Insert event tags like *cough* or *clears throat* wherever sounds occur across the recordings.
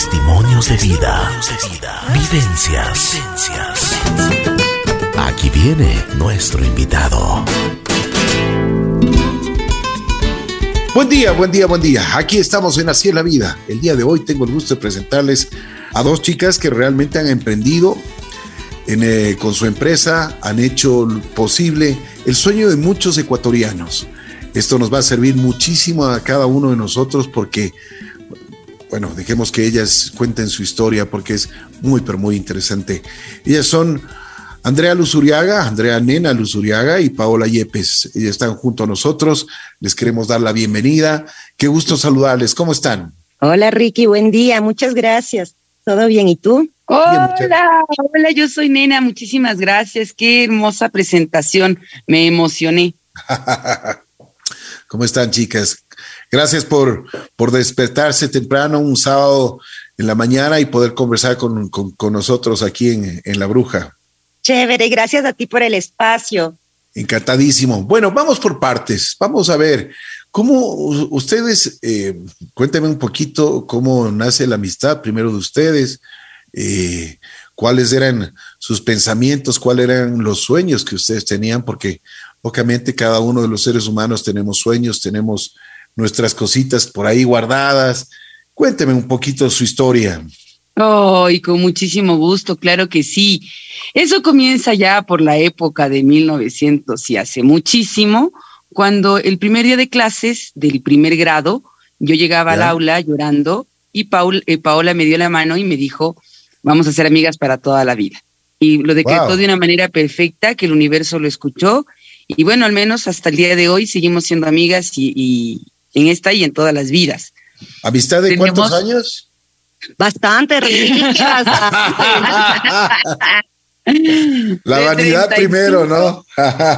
Testimonios de vida. Vivencias. Aquí viene nuestro invitado. Buen día, buen día, buen día. Aquí estamos en Así es la Vida. El día de hoy tengo el gusto de presentarles a dos chicas que realmente han emprendido eh, con su empresa, han hecho posible el sueño de muchos ecuatorianos. Esto nos va a servir muchísimo a cada uno de nosotros porque, bueno, dejemos que ellas cuenten su historia porque es muy, pero muy interesante. Ellas son Andrea Luzuriaga, Andrea Nena Luzuriaga y Paola Yepes. Ellas están junto a nosotros. Les queremos dar la bienvenida. Qué gusto saludarles. ¿Cómo están? Hola Ricky, buen día. Muchas gracias. ¿Todo bien? ¿Y tú? Hola, hola, yo soy Nena. Muchísimas gracias. Qué hermosa presentación. Me emocioné. *laughs* ¿Cómo están, chicas? Gracias por, por despertarse temprano un sábado en la mañana y poder conversar con, nosotros aquí en, en La Bruja. Chévere, gracias a ti por el espacio. Encantadísimo. Bueno, vamos por partes. Vamos a ver, ¿cómo ustedes, eh, cuéntenme un poquito cómo nace la amistad primero de ustedes, eh, cuáles eran sus pensamientos, cuáles eran los sueños que ustedes tenían, porque Obviamente cada uno de los seres humanos tenemos sueños, tenemos nuestras cositas por ahí guardadas. Cuénteme un poquito su historia. Oh, y con muchísimo gusto, claro que sí. Eso comienza ya por la época de 1900 y hace muchísimo, cuando el primer día de clases del primer grado, yo llegaba al aula llorando y Paul, eh, Paola me dio la mano y me dijo, vamos a ser amigas para toda la vida. Y lo decretó de una manera perfecta, que el universo lo escuchó y bueno, al menos hasta el día de hoy seguimos siendo amigas y, en esta y en todas las vidas. ¿Amistad de cuántos años? Bastante, *laughs* La vanidad primero, ¿no?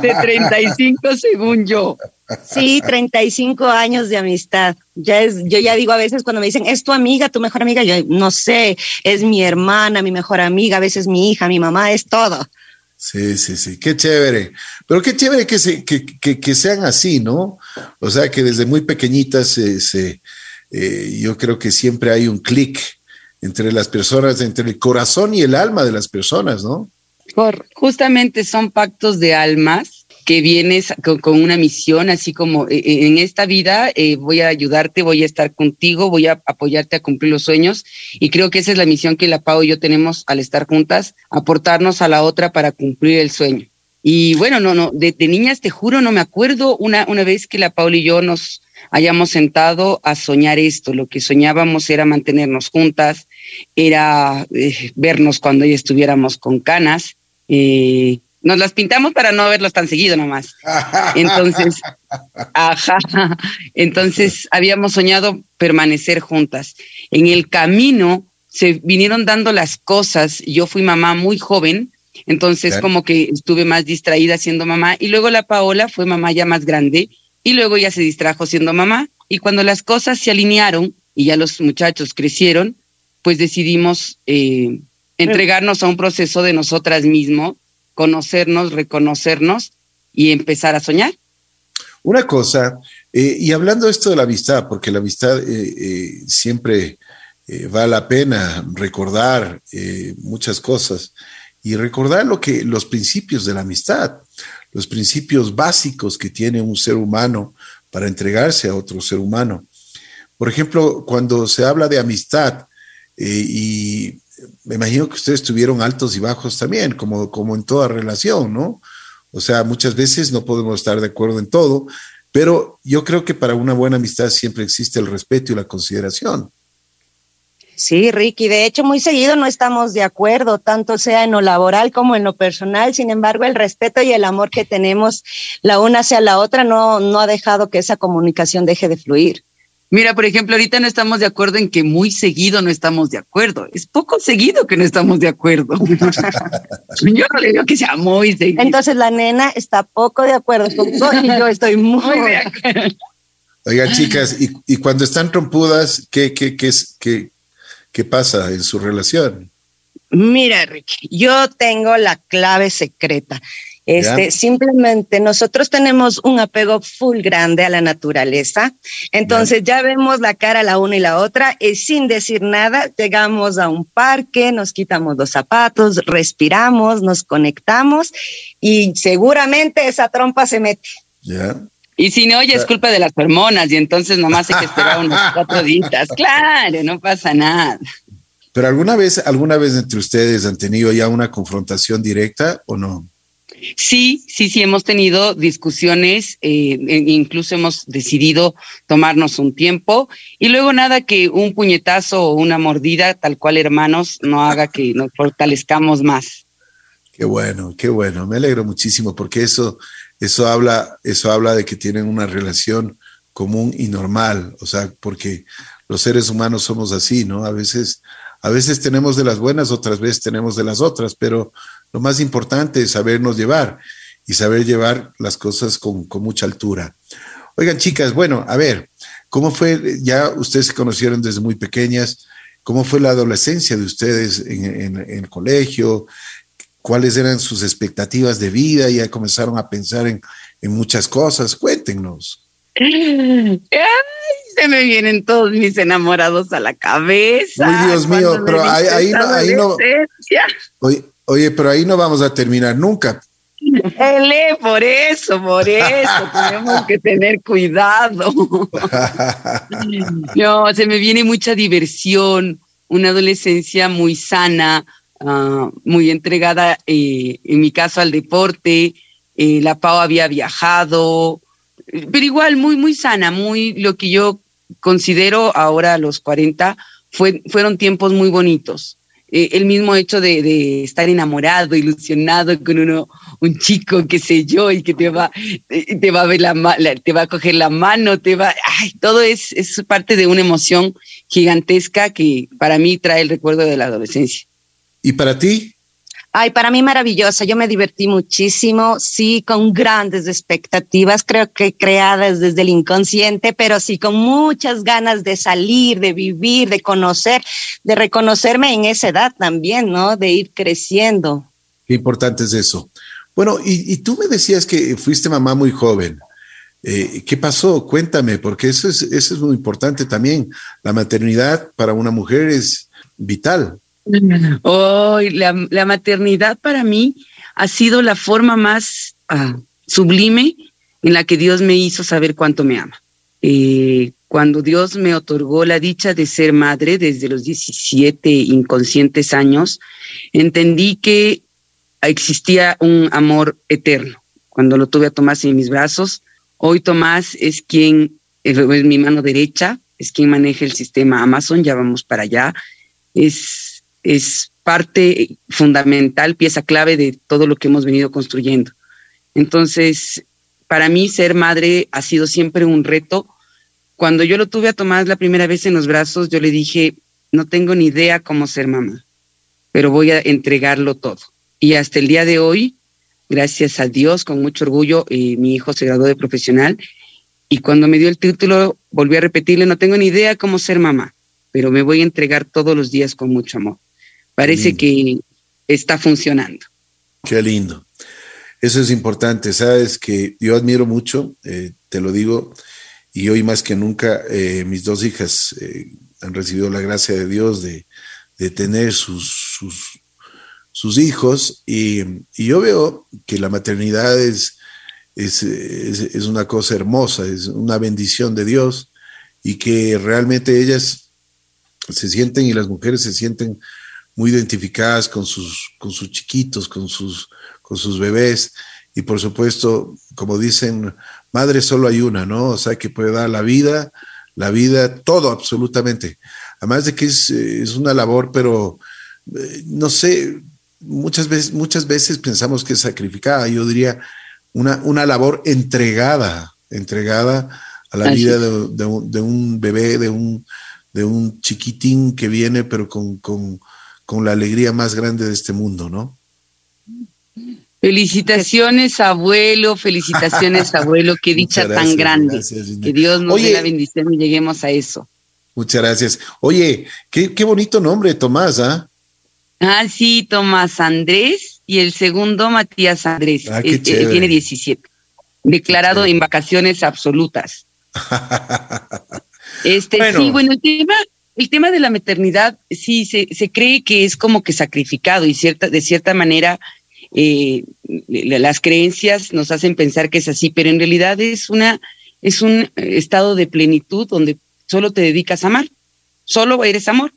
de 35 según yo. Sí, 35 años de amistad. Ya es, yo ya digo a veces cuando me dicen, ¿es tu amiga, tu mejor amiga? Yo no sé, es mi hermana, mi mejor amiga, a veces mi hija, mi mamá, es todo. Sí, sí, sí, qué chévere. Pero qué chévere que, se, que, que, sean así, ¿no? O sea, que desde muy pequeñitas se, eh, yo creo que siempre hay un clic entre las personas, entre el corazón y el alma de las personas, ¿no? Por, justamente son pactos de almas que vienes con, una misión, así como eh, eh, en esta vida eh, voy a ayudarte, voy a estar contigo, voy a apoyarte a cumplir los sueños. Y creo que esa es la misión que la Pau y yo tenemos al estar juntas, aportarnos a la otra para cumplir el sueño. Y bueno, no, no, de, niñas te juro, no me acuerdo una, una vez que la Paula y yo nos hayamos sentado a soñar esto. Lo que soñábamos era mantenernos juntas, era vernos cuando ya estuviéramos con canas. Nos las pintamos para no verlos tan seguido nomás. Entonces, *laughs* ajá, entonces habíamos soñado permanecer juntas. En el camino se vinieron dando las cosas. Yo fui mamá muy joven, entonces como que estuve más distraída siendo mamá. Y luego la Paola fue mamá ya más grande y luego ya se distrajo siendo mamá. Y cuando las cosas se alinearon y ya los muchachos crecieron, pues decidimos eh, entregarnos a un proceso de nosotras mismas conocernos, reconocernos y empezar a soñar. Una cosa, eh, y hablando esto de la amistad, porque la amistad eh, eh, siempre vale la pena recordar muchas cosas y recordar lo que los principios de la amistad, los principios básicos que tiene un ser humano para entregarse a otro ser humano. Por ejemplo, cuando se habla de amistad y me imagino que ustedes tuvieron altos y bajos también, como, como en toda relación, ¿no? O sea, muchas veces no podemos estar de acuerdo en todo, pero yo creo que para una buena amistad siempre existe el respeto y la consideración. Sí, Ricky, de hecho muy seguido no estamos de acuerdo, tanto sea en lo laboral como en lo personal, sin embargo el respeto y el amor que tenemos la una hacia la otra no, no ha dejado que esa comunicación deje de fluir. Mira, por ejemplo, ahorita no estamos de acuerdo en que muy seguido no estamos de acuerdo. Es poco seguido que no estamos de acuerdo. *laughs* yo no le digo que sea muy seguido. Entonces la nena está poco de acuerdo con *laughs* y yo estoy muy, de *laughs* acuerdo. Oigan, chicas, y, cuando están trompudas, ¿qué, qué, qué, qué, qué pasa en su relación? Mira, Ricky, yo tengo la clave secreta Este, simplemente nosotros tenemos un apego full grande a la naturaleza. Entonces ya vemos la cara la una y la otra y sin decir nada llegamos a un parque, nos quitamos los zapatos, respiramos, nos conectamos y seguramente esa trompa se mete. Ya. Y si no, ya es culpa de las hormonas y entonces nomás hay que esperar unos *laughs* cuatro días. Claro, no pasa nada. Pero alguna vez, alguna vez entre ustedes han tenido ya una confrontación directa o no? Sí, sí, sí, hemos tenido discusiones, eh, e incluso hemos decidido tomarnos un tiempo y luego nada que un puñetazo o una mordida, tal cual hermanos, no haga que nos fortalezcamos más. Qué bueno, qué bueno, me alegro muchísimo porque eso, eso habla, eso habla de que tienen una relación común y normal, o sea, porque los seres humanos somos así, ¿no? A veces, a veces tenemos de las buenas, otras veces tenemos de las otras, pero lo más importante es sabernos llevar y saber llevar las cosas con, mucha altura. Oigan, chicas, bueno, a ver, ¿cómo fue? Ya ustedes se conocieron desde muy pequeñas. ¿Cómo fue la adolescencia de ustedes en, el colegio? ¿Cuáles eran sus expectativas de vida? Ya comenzaron a pensar en, muchas cosas. Cuéntenos. *laughs* Se me vienen todos mis enamorados a la cabeza. Uy, Dios mío, pero ahí, no, ahí no. Oye, pero ahí no vamos a terminar nunca. Ele, por eso, por eso, *laughs* tenemos que tener cuidado. *laughs* no, se me viene mucha diversión, una adolescencia muy sana, ah, muy entregada, eh, en mi caso, al deporte. Eh, la Pau había viajado, pero igual muy, muy sana, muy lo que yo considero ahora los 40 fue, fueron tiempos muy bonitos. Eh, el mismo hecho de, estar enamorado, ilusionado con uno, un chico, qué sé yo, y que te va, eh, te va a ver la, te va a coger la mano, te va, ay, todo es, es parte de una emoción gigantesca que para mí trae el recuerdo de la adolescencia. ¿Y para ti? Ay, para mí maravillosa. Yo me divertí muchísimo, sí, con grandes expectativas, creo que creadas desde el inconsciente, pero sí con muchas ganas de salir, de vivir, de conocer, de reconocerme en esa edad también, ¿no? De ir creciendo. Qué importante es eso. Bueno, y, tú me decías que fuiste mamá muy joven. Eh, ¿Qué pasó? Cuéntame, porque eso es, eso es muy importante también. La maternidad para una mujer es vital. Oh, la, maternidad para mí ha sido la forma más ah, sublime en la que Dios me hizo saber cuánto me ama. Eh, cuando Dios me otorgó la dicha de ser madre desde los 17 inconscientes años, entendí que existía un amor eterno. Cuando lo tuve a Tomás en mis brazos, hoy Tomás es quien es mi mano derecha, es quien maneja el sistema Amazon, ya vamos para allá. Es es parte fundamental, pieza clave de todo lo que hemos venido construyendo. Entonces, para mí ser madre ha sido siempre un reto. Cuando yo lo tuve a Tomás la primera vez en los brazos, yo le dije, no tengo ni idea cómo ser mamá, pero voy a entregarlo todo. Y hasta el día de hoy, gracias a Dios, con mucho orgullo, eh, mi hijo se graduó de profesional y cuando me dio el título, volví a repetirle, no tengo ni idea cómo ser mamá, pero me voy a entregar todos los días con mucho amor parece que está funcionando. Qué lindo. Eso es importante. Sabes que yo admiro mucho, eh, te lo digo, y hoy más que nunca eh, mis dos hijas eh, han recibido la gracia de Dios de, tener sus, sus, hijos y, yo veo que la maternidad es, es, es, una cosa hermosa, es una bendición de Dios y que realmente ellas se sienten y las mujeres se sienten muy identificadas con sus, con sus chiquitos, con sus, con sus bebés. Y por supuesto, como dicen, madre solo hay una, ¿no? O sea, que puede dar la vida, la vida, todo absolutamente. Además de que es, es una labor, pero eh, no sé, muchas veces, muchas veces pensamos que es sacrificada. Yo diría una, una labor entregada, entregada a la vida de, de, un, de, un, bebé, de un, de un chiquitín que viene, pero con, con con la alegría más grande de este mundo, ¿no? Felicitaciones, abuelo, felicitaciones, *laughs* abuelo, qué dicha tan grande. que Dios nos dé la bendición y lleguemos a eso. Muchas gracias. Oye, qué, bonito nombre, Tomás, ¿ah? Ah, sí, Tomás Andrés y el segundo Matías Andrés. Ah, qué Eh, tiene 17. Declarado en vacaciones absolutas. *laughs* Este, Bueno. sí, bueno, el tema, el tema de la maternidad, sí, se, cree que es como que sacrificado y cierta, de cierta manera eh, la- las creencias nos hacen pensar que es así, pero en realidad es una, es un estado de plenitud donde solo te dedicas a amar, solo eres amor,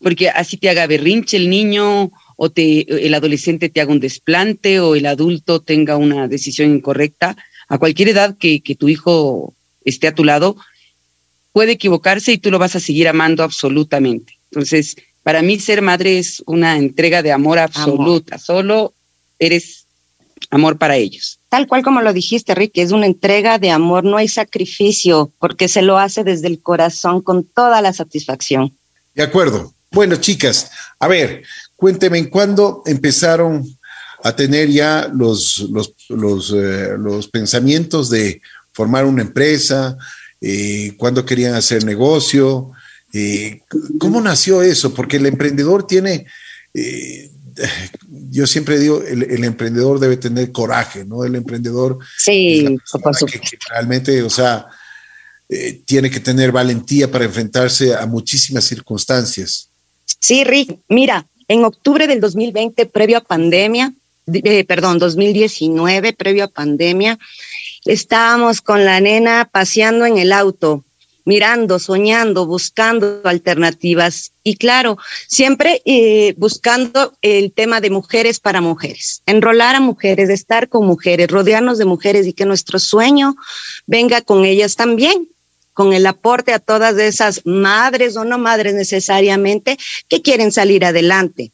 porque así te haga berrinche el niño o te, el adolescente te haga un desplante o el adulto tenga una decisión incorrecta, a cualquier edad que tu hijo esté a tu lado, puede equivocarse y tú lo vas a seguir amando absolutamente. Entonces, para mí ser madre es una entrega de amor absoluta, solo eres amor para ellos. Tal cual como lo dijiste, Ricky, es una entrega de amor, no hay sacrificio, porque se lo hace desde el corazón con toda la satisfacción. De acuerdo. Bueno, chicas, a ver, cuéntenme, ¿cuándo empezaron a tener ya los, los, los, eh, los pensamientos de formar una empresa? Eh, ¿Cuándo querían hacer negocio? Eh, ¿Cómo nació eso? Porque el emprendedor tiene, eh, yo siempre digo, el, el emprendedor debe tener coraje, ¿no? El emprendedor Sí, que- realmente, o sea, eh, tiene que tener valentía para enfrentarse a muchísimas circunstancias. Sí, Rick, mira, en octubre del 2020, previo a pandemia, eh, perdón, 2019, previo a pandemia, estábamos con la nena paseando en el auto, mirando, soñando, buscando alternativas y claro, siempre eh, buscando el tema de mujeres para mujeres, enrolar a mujeres, estar con mujeres, rodearnos de mujeres y que nuestro sueño venga con ellas también con el aporte a todas esas madres o no madres necesariamente que quieren salir adelante.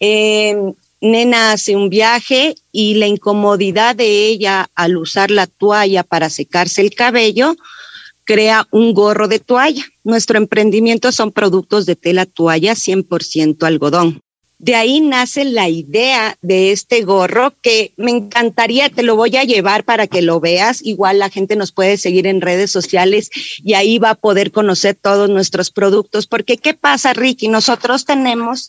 Eh, nena hace un viaje y la incomodidad de ella al usar la toalla para secarse el cabello crea un gorro de toalla. Nuestro emprendimiento son productos de tela toalla 100% algodón. De ahí nace la idea de este gorro que me encantaría, te lo voy a llevar para que lo veas. Igual la gente nos puede seguir en redes sociales y ahí va a poder conocer todos nuestros productos. Porque ¿qué pasa, Ricky? Nosotros tenemos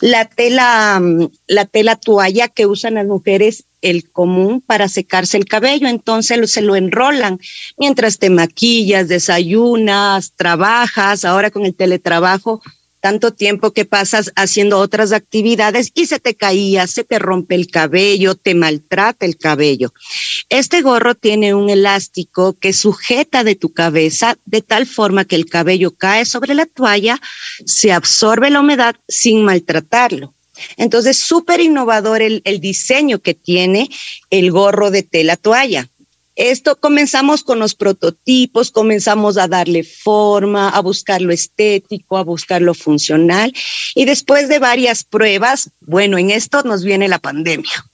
la tela, mm, la tela toalla que usan las mujeres el común para secarse el cabello, entonces se lo enrolan. Mientras te maquillas, desayunas, trabajas, ahora con el teletrabajo, tanto tiempo que pasas haciendo otras actividades y se te caía, se te rompe el cabello, te maltrata el cabello. Este gorro tiene un elástico que sujeta de tu cabeza de tal forma que el cabello cae sobre la toalla, se absorbe la humedad sin maltratarlo. Entonces, súper innovador el, el diseño que tiene el gorro de tela toalla. Esto comenzamos con los prototipos, comenzamos a darle forma, a buscar lo estético, a buscar lo funcional. Y después de varias pruebas, bueno, en esto nos viene la pandemia.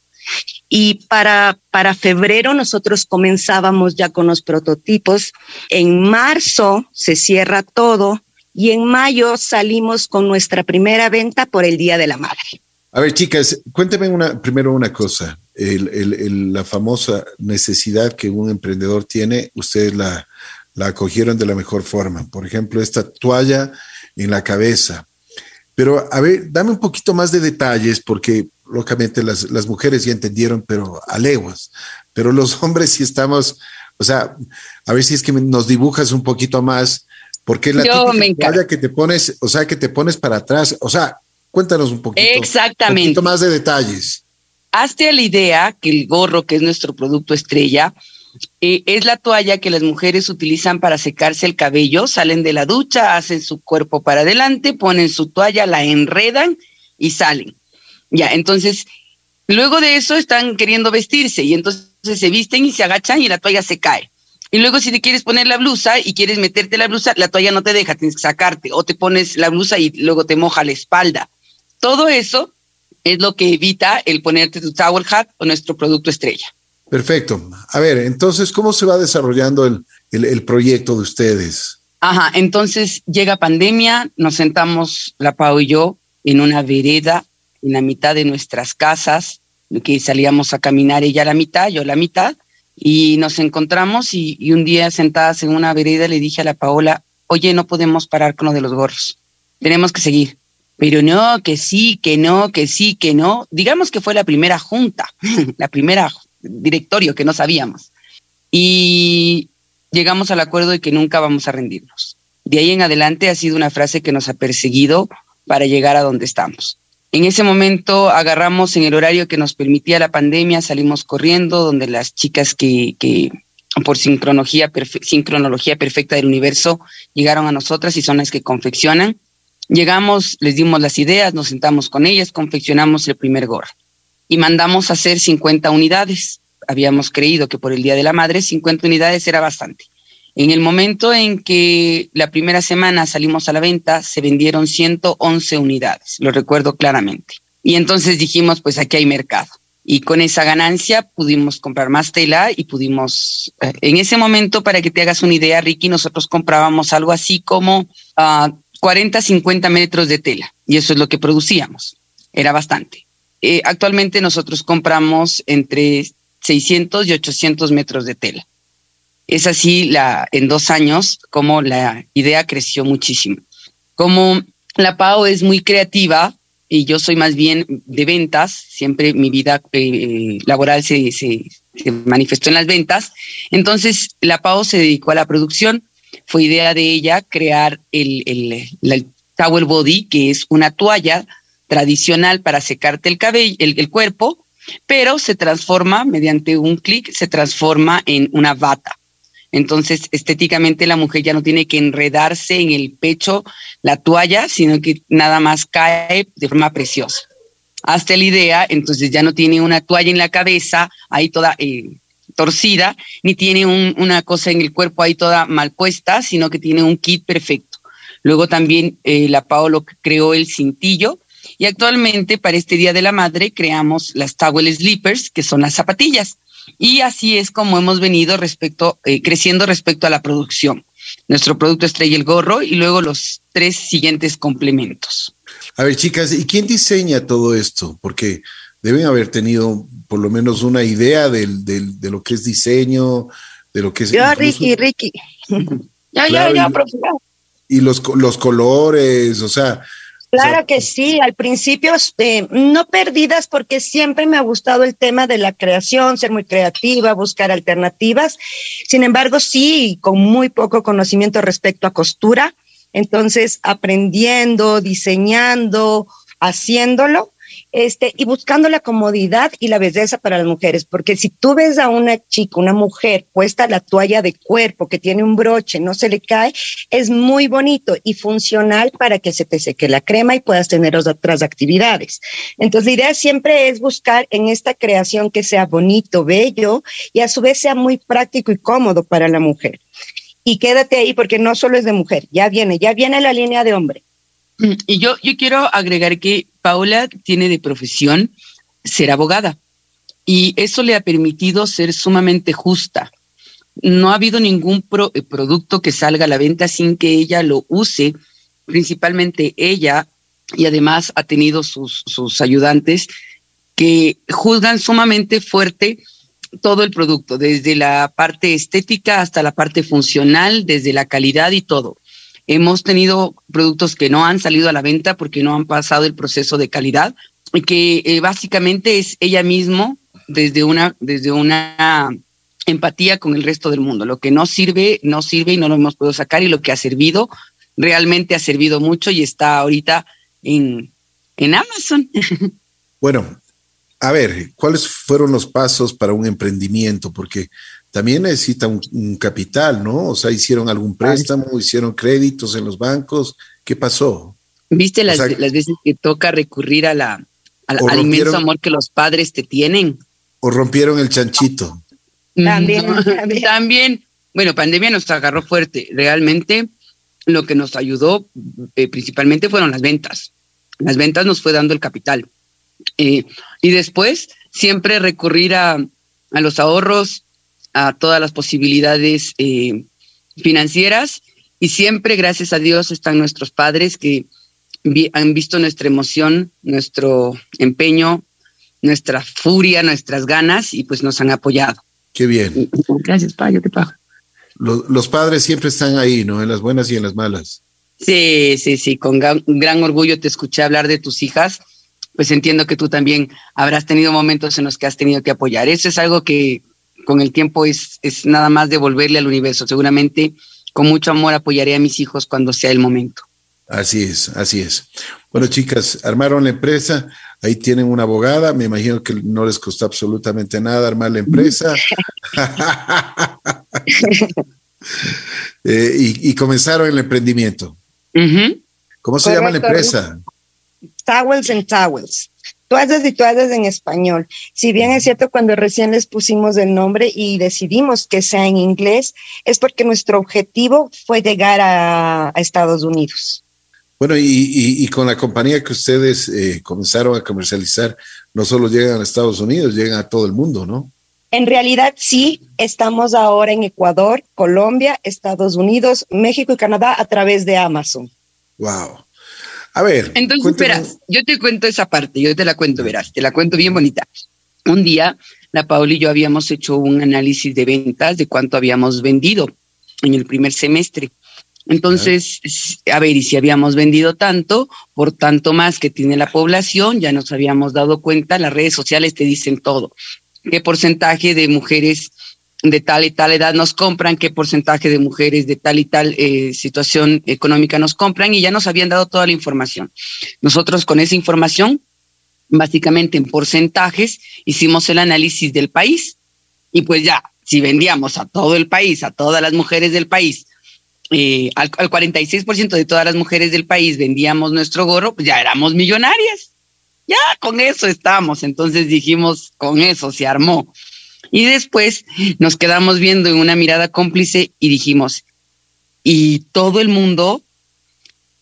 Y para, para febrero nosotros comenzábamos ya con los prototipos. En marzo se cierra todo y en mayo salimos con nuestra primera venta por el Día de la Madre. A ver, chicas, cuénteme una, primero una cosa. El, el, el, la famosa necesidad que un emprendedor tiene, ustedes la, la acogieron de la mejor forma. Por ejemplo, esta toalla en la cabeza. Pero, a ver, dame un poquito más de detalles, porque lógicamente las, las mujeres ya entendieron, pero a leguas. Pero los *laughs* hombres sí estamos, o sea, a ver si es que nos dibujas un poquito más, porque es la Yo me típica toalla que te pones, o sea, que te pones para atrás, o sea, cuéntanos un poquito. Exactamente. Un poquito más de detalles. Hazte a la idea que el gorro, que es nuestro producto estrella, eh, es la toalla que las mujeres utilizan para secarse el cabello, salen de la ducha, hacen su cuerpo para adelante, ponen su toalla, la enredan y salen. Ya, entonces, luego de eso están queriendo vestirse y entonces se visten y se agachan y la toalla se cae. Y luego si te quieres poner la blusa y quieres meterte la blusa, la toalla no te deja, tienes que sacarte. O te pones la blusa y luego te moja la espalda. Todo eso es lo que evita el ponerte tu towel hat o nuestro producto estrella. Perfecto. A ver, entonces, ¿cómo se va desarrollando el, el, el proyecto de ustedes? Ajá, entonces llega pandemia, nos sentamos la Pau y yo en una vereda en la mitad de nuestras casas, que salíamos a caminar ella la mitad, yo la mitad, y nos encontramos y, y, un día sentadas en una vereda le dije a la Paola, oye, no podemos parar con lo de los gorros, tenemos que seguir. Pero no, que sí, que no, que sí, que no. Digamos que fue la primera junta, *laughs* la primera directorio que no sabíamos. Y llegamos al acuerdo de que nunca vamos a rendirnos. De ahí en adelante ha sido una frase que nos ha perseguido para llegar a donde estamos. En ese momento agarramos en el horario que nos permitía la pandemia, salimos corriendo, donde las chicas que, que por sincronología, sincronología perfecta del universo llegaron a nosotras y son las que confeccionan. Llegamos, les dimos las ideas, nos sentamos con ellas, confeccionamos el primer gorro y mandamos a hacer 50 unidades. Habíamos creído que por el Día de la Madre 50 unidades era bastante. En el momento en que la primera semana salimos a la venta, se vendieron 111 unidades, lo recuerdo claramente. Y entonces dijimos, pues aquí hay mercado. Y con esa ganancia pudimos comprar más tela y pudimos, eh, en ese momento, para que te hagas una idea, Ricky, nosotros comprábamos algo así como 40, ah, 50 metros de tela. Y eso es lo que producíamos. Era bastante. Eh, actualmente nosotros compramos entre 600 y 800 metros de tela es así la, en dos años como la idea creció muchísimo. Como la PAO es muy creativa y yo soy más bien de ventas, siempre mi vida eh, laboral se, se, manifestó en las ventas, entonces la PAO se dedicó a la producción, fue idea de ella crear el, el, el towel body, que es una toalla tradicional para secarte el cabello, el, el cuerpo, pero se transforma mediante un clic, se transforma en una bata. Entonces, estéticamente la mujer ya no tiene que enredarse en el pecho la toalla, sino que nada más cae de forma preciosa. Hasta la idea, entonces ya no tiene una toalla en la cabeza, ahí toda eh, torcida, ni tiene una cosa en el cuerpo ahí toda mal puesta, sino que tiene un kit perfecto. Luego también eh, la Paolo creó el cintillo y actualmente para este Día de la Madre creamos las towel slippers, que son las zapatillas y así es como hemos venido respecto, eh, creciendo respecto a la producción. Nuestro producto estrella el gorro y luego los tres siguientes complementos. A ver, chicas, ¿y quién diseña todo esto? Porque deben haber tenido por lo menos una idea del, del, de lo que es diseño, de lo que es... Yo, Ricky, Ricky. ya, ya, ya, y los, los colores, o sea, Claro que sí, al principio eh, no perdidas porque siempre me ha gustado el tema de la creación, ser muy creativa, buscar alternativas. Sin embargo, sí, con muy poco conocimiento respecto a costura, entonces aprendiendo, diseñando, haciéndolo, este, y buscando la comodidad y la belleza para las mujeres, porque si tú ves a una chica, una mujer puesta la toalla de cuerpo que tiene un broche, no se le cae, es muy bonito y funcional para que se te seque la crema y puedas tener otras actividades. Entonces, la idea siempre es buscar en esta creación que sea bonito, bello y a su vez sea muy práctico y cómodo para la mujer. Y quédate ahí porque no solo es de mujer, ya viene, ya viene la línea de hombre. Y yo, yo quiero agregar que Paola tiene de profesión ser abogada y eso le ha permitido ser sumamente justa. No ha habido ningún eh, producto que salga a la venta sin que ella lo use, principalmente ella, y además ha tenido sus, sus ayudantes que juzgan sumamente fuerte todo el producto, desde la parte estética hasta la parte funcional, desde la calidad y todo. Hemos tenido productos que no han salido a la venta porque no han pasado el proceso de calidad, que eh, básicamente es ella mismo desde una, desde una empatía con el resto del mundo. Lo que no sirve, no sirve y no lo hemos podido sacar y lo que ha servido, realmente ha servido mucho y está ahorita en, en Amazon. *laughs* Bueno, a ver, ¿cuáles fueron los pasos para un emprendimiento? Porque también necesita un, capital, ¿no? O sea, hicieron algún préstamo, hicieron créditos en los bancos. ¿Qué pasó? ¿Viste las, veces que toca recurrir a la, al inmenso amor que los padres te tienen? ¿O rompieron el chanchito? También, *laughs* también. Bueno, pandemia nos agarró fuerte. Realmente lo que nos ayudó eh, principalmente fueron las ventas. Las ventas nos fue dando el capital. Eh, y después siempre recurrir a, a los ahorros, a todas las posibilidades eh, financieras y siempre, gracias a Dios, están nuestros padres que han visto nuestra emoción, nuestro empeño, nuestra furia, nuestras ganas y pues nos han apoyado. Qué bien. Gracias, pa, yo te pago. Los, los, padres siempre están ahí, ¿no? En las buenas y en las malas. Sí, sí, sí, con gran, gran orgullo te escuché hablar de tus hijas pues entiendo que tú también habrás tenido momentos en los que has tenido que apoyar. Eso es algo que con el tiempo es, es nada más devolverle al universo. Seguramente con mucho amor apoyaré a mis hijos cuando sea el momento. Así es, así es. Bueno, chicas, armaron la empresa, ahí tienen una abogada, me imagino que no les costó absolutamente nada armar la empresa. *laughs* Eh, y, comenzaron el emprendimiento. ¿Cómo se llama la empresa? Towels and Towels. Toallas y toallas en español. Si bien es cierto, cuando recién les pusimos el nombre y decidimos que sea en inglés, es porque nuestro objetivo fue llegar a, Estados Unidos. Bueno, y, con la compañía que ustedes eh, comenzaron a comercializar, no solo llegan a Estados Unidos, llegan a todo el mundo, ¿no? En realidad sí, estamos ahora en Ecuador, Colombia, Estados Unidos, México y Canadá a través de Amazon. Wow. A ver. Entonces, verás, yo te cuento esa parte, yo te la cuento, verás, te la cuento bien bonita. Un día, la Paula y yo habíamos hecho un análisis de ventas de cuánto habíamos vendido en el primer semestre. Entonces, a ver, y si habíamos vendido tanto, por tanto más que tiene la población, ya nos habíamos dado cuenta, las redes sociales te dicen todo. ¿Qué porcentaje de mujeres de tal y tal edad nos compran, qué porcentaje de mujeres de tal y tal eh, situación económica nos compran y ya nos habían dado toda la información. Nosotros con esa información, básicamente en porcentajes, hicimos el análisis del país y pues ya, si vendíamos a todo el país, a todas las mujeres del país, eh, al, al 46% de todas las mujeres del país vendíamos nuestro gorro, pues ya éramos millonarias. Ya con eso estamos. Entonces dijimos, con eso se armó. Y después nos quedamos viendo en una mirada cómplice y dijimos, y todo el mundo,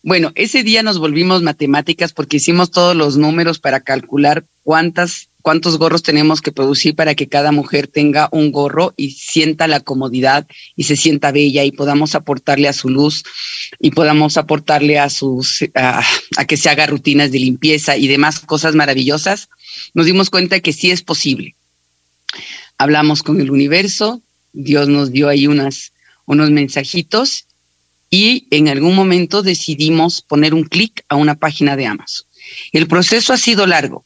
bueno, ese día nos volvimos matemáticas porque hicimos todos los números para calcular cuántas, cuántos gorros tenemos que producir para que cada mujer tenga un gorro y sienta la comodidad y se sienta bella y podamos aportarle a su luz y podamos aportarle a sus, a, a que se haga rutinas de limpieza y demás cosas maravillosas. Nos dimos cuenta que sí es posible hablamos con el universo, Dios nos dio ahí unas, unos mensajitos y en algún momento decidimos poner un clic a una página de Amazon. El proceso ha sido largo.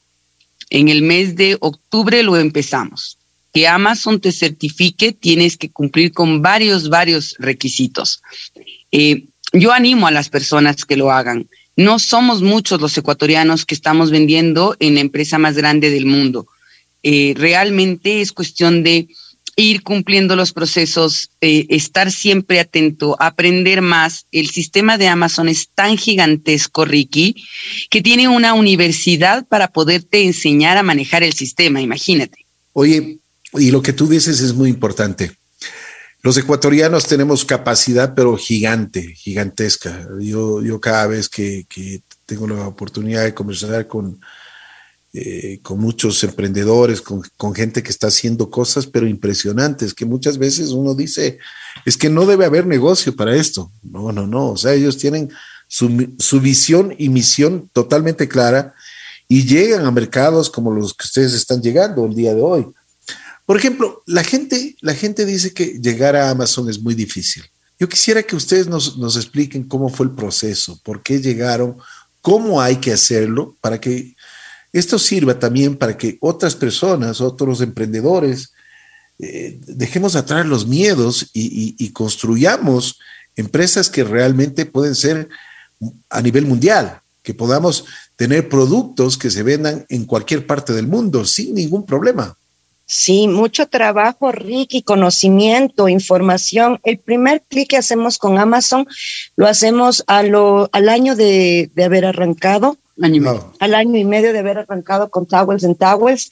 En el mes de octubre lo empezamos. Que Amazon te certifique, tienes que cumplir con varios, varios requisitos. Eh, yo animo a las personas que lo hagan. No somos muchos los ecuatorianos que estamos vendiendo en la empresa más grande del mundo. Eh, realmente es cuestión de ir cumpliendo los procesos, eh, estar siempre atento, aprender más. El sistema de Amazon es tan gigantesco, Ricky, que tiene una universidad para poderte enseñar a manejar el sistema, imagínate. Oye, y lo que tú dices es muy importante. Los ecuatorianos tenemos capacidad, pero gigante, gigantesca. Yo, yo cada vez que, que tengo la oportunidad de conversar con, eh, con muchos emprendedores, con, gente que está haciendo cosas, pero impresionantes, que muchas veces uno dice, es que no debe haber negocio para esto. No, no, no. O sea, ellos tienen su, su visión y misión totalmente clara y llegan a mercados como los que ustedes están llegando el día de hoy. Por ejemplo, la gente, la gente dice que llegar a Amazon es muy difícil. Yo quisiera que ustedes nos, nos expliquen cómo fue el proceso, por qué llegaron, cómo hay que hacerlo para que esto sirva también para que otras personas, otros emprendedores, eh, dejemos atrás los miedos y, construyamos empresas que realmente pueden ser a nivel mundial, que podamos tener productos que se vendan en cualquier parte del mundo sin ningún problema. Sí, mucho trabajo, Ricky, conocimiento, información. El primer clic que hacemos con Amazon lo hacemos a lo, al año de, de haber arrancado al año y medio de haber arrancado con Towels and Towels.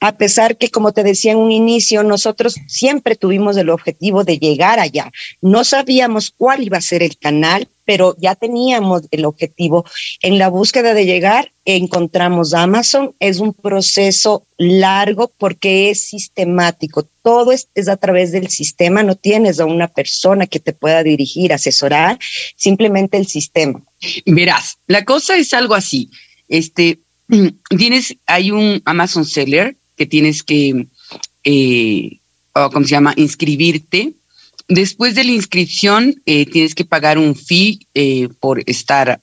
A pesar que, como te decía en un inicio, nosotros siempre tuvimos el objetivo de llegar allá. No sabíamos cuál iba a ser el canal, pero ya teníamos el objetivo. En la búsqueda de llegar, encontramos Amazon. Es un proceso largo porque es sistemático. Todo es, a través del sistema. No tienes a una persona que te pueda dirigir, asesorar, simplemente el sistema. Verás, la cosa es algo así. Este, *clears throat* tienes, hay un Amazon Seller que tienes que, eh, ¿cómo se llama? Inscribirte Después de la inscripción, eh, tienes que pagar un fee eh, por estar,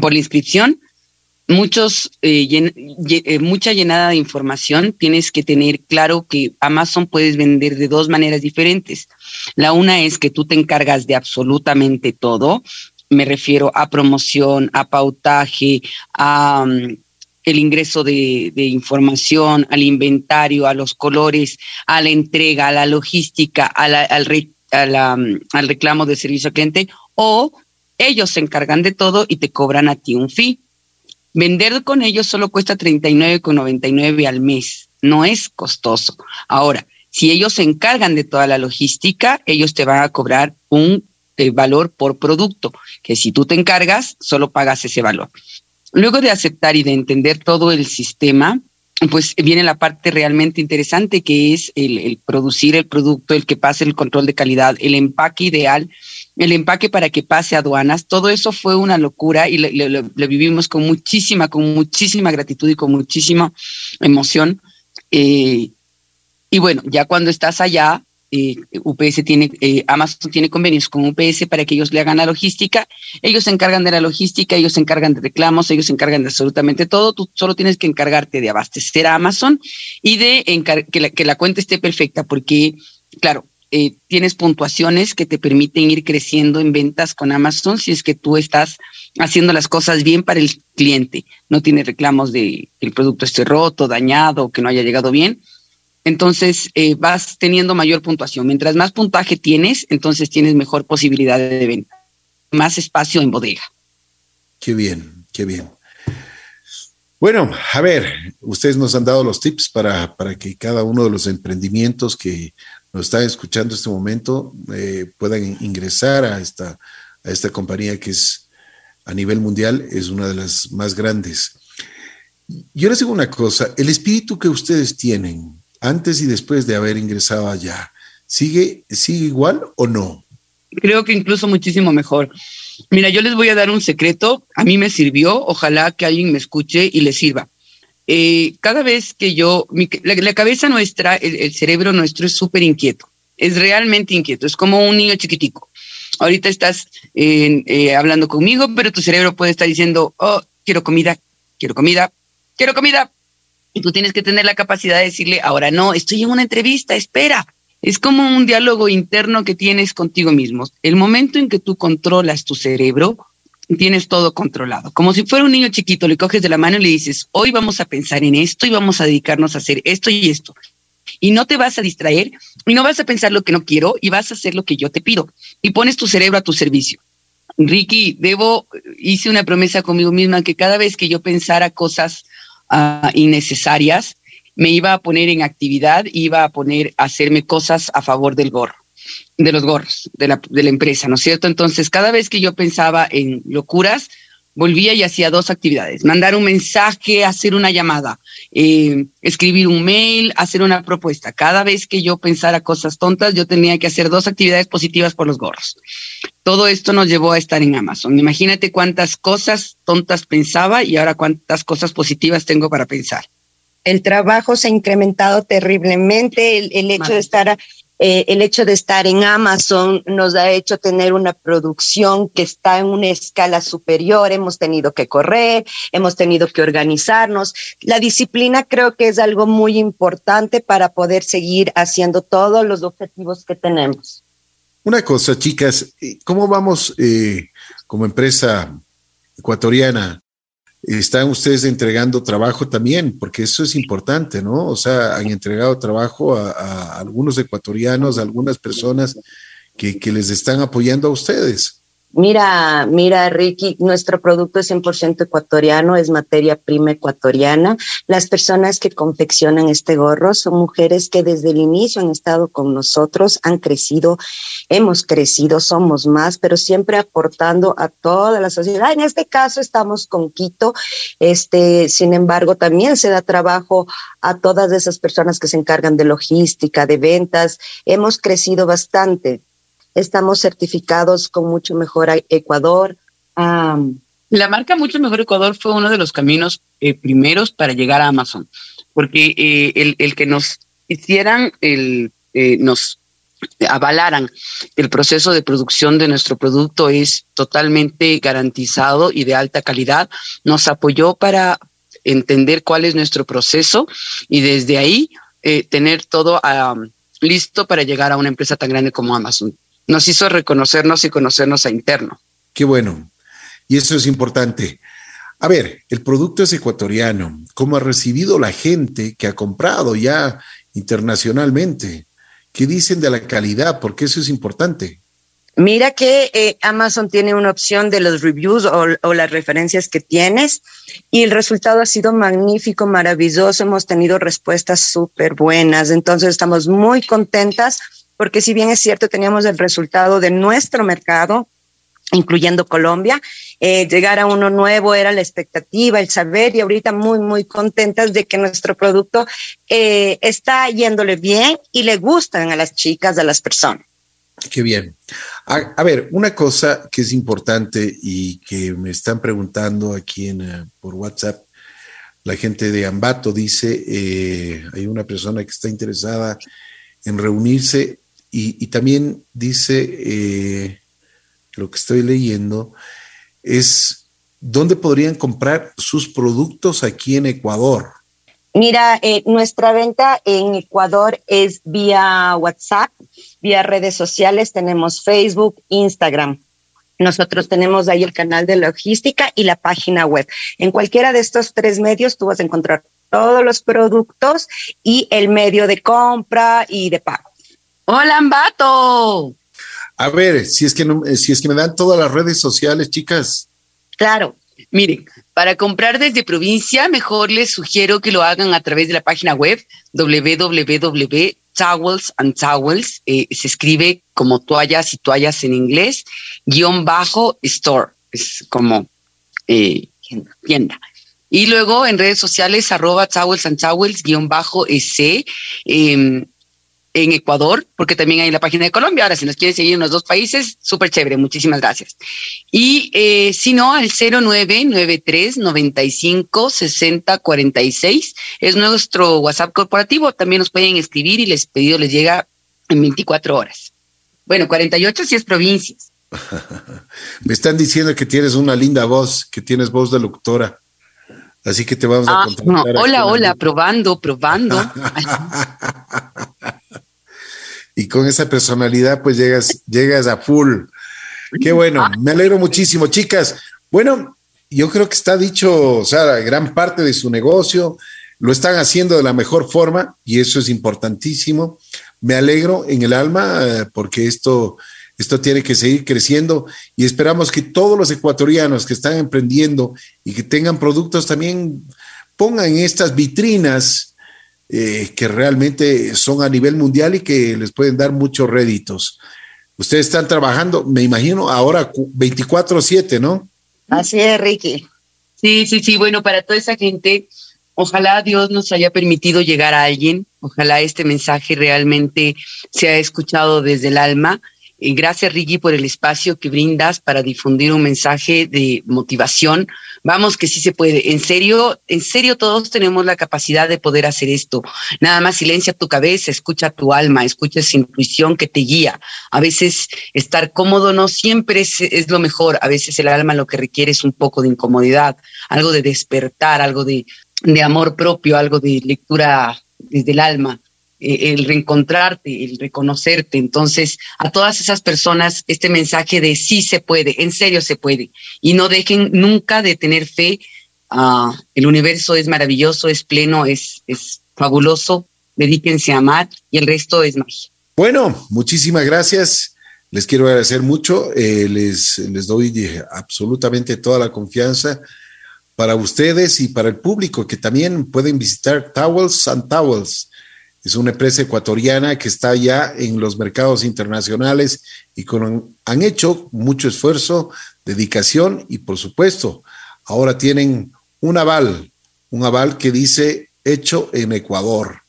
por la inscripción. Muchos, mucha llenada de información. Tienes que tener claro que Amazon puedes vender de dos maneras diferentes. La una es que tú te encargas de absolutamente todo. Me refiero a promoción, a pautaje, a mm, el ingreso de, información, al inventario, a los colores, a la entrega, a la logística, al, al reclamo de servicio al cliente, o ellos se encargan de todo y te cobran a ti un fee. Vender con ellos solo cuesta 39,99 al mes, no es costoso. Ahora, si ellos se encargan de toda la logística, ellos te van a cobrar un eh, valor por producto, que si tú te encargas, solo pagas ese valor. Luego de aceptar y de entender todo el sistema, pues viene la parte realmente interesante que es el, producir el producto, el que pase el control de calidad, el empaque ideal, el empaque para que pase aduanas. Todo eso fue una locura y lo, vivimos con muchísima, con muchísima gratitud y con muchísima emoción. Eh, y bueno, ya cuando estás allá, eh, UPS tiene, eh, Amazon tiene convenios con UPS para que ellos le hagan la logística. Ellos se encargan de la logística, ellos se encargan de reclamos, ellos se encargan de absolutamente todo. Tú solo tienes que encargarte de abastecer a Amazon y de que la, que la cuenta esté perfecta, porque, claro, eh, tienes puntuaciones que te permiten ir creciendo en ventas con Amazon si es que tú estás haciendo las cosas bien para el cliente. No tienes reclamos de que el producto esté roto, dañado, que no haya llegado bien entonces eh, vas teniendo mayor puntuación. Mientras más puntaje tienes, entonces tienes mejor posibilidad de venta, más espacio en bodega. Qué bien, qué bien. Bueno, a ver, ustedes nos han dado los tips para, para que cada uno de los emprendimientos que nos están escuchando en este momento eh, puedan ingresar a esta, a esta compañía que es a nivel mundial, es una de las más grandes. Yo les digo una cosa, el espíritu que ustedes tienen, antes y después de haber ingresado allá, ¿sigue, sigue igual o no? Creo que incluso muchísimo mejor. Mira, yo les voy a dar un secreto, a mí me sirvió, ojalá que alguien me escuche y le sirva. Eh, cada vez que yo, la, cabeza nuestra, el, cerebro nuestro es súper inquieto, es realmente inquieto, es como un niño chiquitico. Ahorita estás eh, hablando conmigo, pero tu cerebro puede estar diciendo, oh, quiero comida, quiero comida, quiero comida, y tú tienes que tener la capacidad de decirle, ahora no, estoy en una entrevista, espera. Es como un diálogo interno que tienes contigo mismo. El momento en que tú controlas tu cerebro, tienes todo controlado. Como si fuera un niño chiquito, le coges de la mano y le dices, hoy vamos a pensar en esto y vamos a dedicarnos a hacer esto y esto. Y no te vas a distraer y no vas a pensar lo que no quiero y vas a hacer lo que yo te pido. Y pones tu cerebro a tu servicio. Ricky, debo, hice una promesa conmigo misma que cada vez que yo pensara cosas uh, innecesarias, me iba a poner en actividad, iba a poner a hacerme cosas a favor del gorro, de los gorros, de la, de la empresa, ¿no es cierto? Entonces, cada vez que yo pensaba en locuras, volvía y hacía dos actividades, mandar un mensaje, hacer una llamada, eh, escribir un mail, hacer una propuesta. Cada vez que yo pensara cosas tontas, yo tenía que hacer dos actividades positivas por los gorros. Todo esto nos llevó a estar en Amazon. Imagínate cuántas cosas tontas pensaba y ahora cuántas cosas positivas tengo para pensar. El trabajo se ha incrementado terriblemente, el, hecho de estar eh, el hecho de estar en Amazon nos ha hecho tener una producción que está en una escala superior. Hemos tenido que correr, hemos tenido que organizarnos. La disciplina creo que es algo muy importante para poder seguir haciendo todos los objetivos que tenemos. Una cosa, chicas, ¿cómo vamos eh, como empresa ecuatoriana están ustedes entregando trabajo también, porque eso es importante, ¿no? O sea, han entregado trabajo a, algunos ecuatorianos, a algunas personas que, que les están apoyando a ustedes. Mira, mira, Ricky, nuestro producto es 100% ecuatoriano, es materia prima ecuatoriana. Las personas que confeccionan este gorro son mujeres que desde el inicio han estado con nosotros, han crecido, hemos crecido, somos más, pero siempre aportando a toda la sociedad. En este caso estamos con Quito, este, sin embargo, también se da trabajo a todas esas personas que se encargan de logística, de ventas. Hemos crecido bastante estamos certificados con mucho mejor Ecuador. la marca Mucho Mejor Ecuador fue uno de los caminos eh, primeros para llegar a Amazon, porque eh, el, que nos hicieran, el, eh, nos avalaran el proceso de producción de nuestro producto es totalmente garantizado y de alta calidad. Nos apoyó para entender cuál es nuestro proceso y desde ahí eh, tener todo listo para llegar a una empresa tan grande como Amazon. Nos hizo reconocernos y conocernos a interno. Qué bueno. Y eso es importante. A ver, el producto es ecuatoriano. ¿Cómo ha recibido la gente que ha comprado ya internacionalmente? ¿Qué dicen de la calidad? Porque eso es importante. Mira que eh, Amazon tiene una opción de los reviews o, o, las referencias que tienes y el resultado ha sido magnífico, maravilloso. Hemos tenido respuestas súper buenas. Entonces estamos muy contentas porque si bien es cierto, teníamos el resultado de nuestro mercado, incluyendo Colombia. Eh, llegar a uno nuevo era la expectativa, el saber y ahorita muy, muy contentas de que nuestro producto eh, está yéndole bien y le gustan a las chicas, a las personas. Qué bien. A, ver, una cosa que es importante y que me están preguntando aquí en, uh, por WhatsApp, la gente de Ambato dice, eh, hay una persona que está interesada en reunirse y, también dice, eh, lo que estoy leyendo, es dónde podrían comprar sus productos aquí en Ecuador. Mira, eh, nuestra venta en Ecuador es vía WhatsApp, vía redes sociales, tenemos Facebook, Instagram. Nosotros tenemos ahí el canal de logística y la página web. En cualquiera de estos tres medios tú vas a encontrar todos los productos y el medio de compra y de pago. Hola, Ambato. A ver, si es que no, si es que me dan todas las redes sociales, chicas. Claro. Miren, para comprar desde provincia, mejor les sugiero que lo hagan a través de la página web www.towels and towels. Eh, se escribe como toallas y toallas en inglés, guion bajo store. Es como eh, tienda. Y luego en redes sociales, arroba towels and towels, guion bajo ese. Eh, en Ecuador, porque también hay la página de Colombia. Ahora, si nos quieren seguir en los dos países, súper chévere, muchísimas gracias. Y eh, si no, al 0993 95 60 46 es nuestro WhatsApp corporativo. También nos pueden escribir y les pedido les llega en 24 horas. Bueno, 48 si es provincias. *laughs* Me están diciendo que tienes una linda voz, que tienes voz de locutora. Así que te vamos a contar. Ah, hola, hola, probando, probando. *laughs* *laughs* y con esa personalidad pues llegas, llegas a full. Qué bueno, me alegro muchísimo, chicas. Bueno, yo creo que está dicho, sea, gran parte de su negocio lo están haciendo de la mejor forma y eso es importantísimo. Me alegro en el alma eh, porque esto, esto tiene que seguir creciendo y esperamos que todos los ecuatorianos que están emprendiendo y que tengan productos también pongan estas vitrinas eh, que realmente son a nivel mundial y que les pueden dar muchos réditos. Ustedes están trabajando, me imagino, ahora 24/7, ¿no? Así es, Ricky. Sí, sí, sí. Bueno, para toda esa gente, ojalá Dios nos haya permitido llegar a alguien. Ojalá este mensaje realmente sea escuchado desde el alma gracias, Ricky, por el espacio que brindas para difundir un mensaje de motivación. Vamos que sí se puede. En serio, en serio, todos tenemos la capacidad de poder hacer esto. Nada más silencia tu cabeza, escucha tu alma, escucha esa intuición que te guía. A veces estar cómodo no siempre es, lo mejor. A veces el alma lo que requiere es un poco de incomodidad, algo de despertar, algo de amor propio, algo de lectura desde el alma. Eh, el reencontrarte, el reconocerte. Entonces, a todas esas personas, este mensaje de sí se puede, en serio se puede. Y no dejen nunca de tener fe. Ah, el universo es maravilloso, es pleno, es, es fabuloso. Dedíquense a amar y el resto es magia. Bueno, muchísimas gracias. Les quiero agradecer mucho. Eh, les, les doy absolutamente toda la confianza para ustedes y para el público que también pueden visitar Towels and Towels es una empresa ecuatoriana que está ya en los mercados internacionales y con, han hecho mucho esfuerzo, dedicación y por supuesto, ahora tienen un aval, un aval que dice hecho en Ecuador.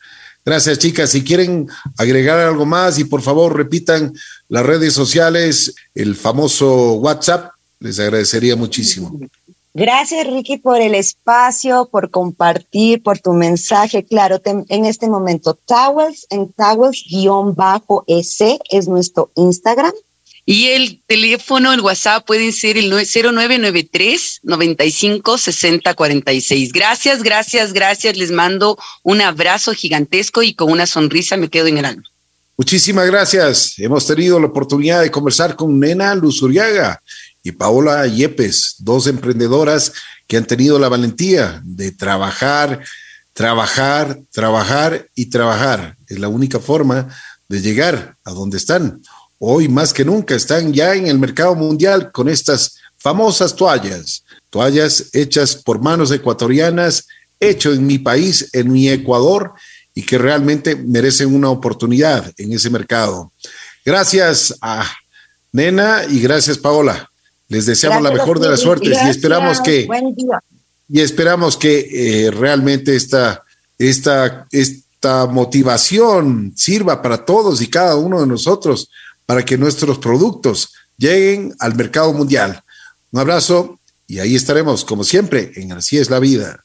Gracias, chicas. Si quieren agregar algo más y por favor repitan las redes sociales, el famoso WhatsApp, les agradecería muchísimo. Gracias, Ricky, por el espacio, por compartir, por tu mensaje. Claro, en este momento, Towels, en Towels-S es nuestro Instagram. Y el teléfono, el WhatsApp pueden ser el 0993 95 60 46. Gracias, gracias, gracias. Les mando un abrazo gigantesco y con una sonrisa me quedo en el alma. Muchísimas gracias. Hemos tenido la oportunidad de conversar con Nena Luzuriaga y Paola Yepes, dos emprendedoras que han tenido la valentía de trabajar, trabajar, trabajar y trabajar. Es la única forma de llegar a donde están hoy más que nunca están ya en el mercado mundial con estas famosas toallas, toallas hechas por manos ecuatorianas, hecho en mi país, en mi Ecuador, y que realmente merecen una oportunidad en ese mercado. Gracias a Nena y gracias Paola. Les deseamos la mejor de las suertes y esperamos que y esperamos que eh, realmente esta, esta, esta motivación sirva para todos y cada uno de nosotros para que nuestros productos lleguen al mercado mundial. Un abrazo y ahí estaremos, como siempre, en Así es la vida.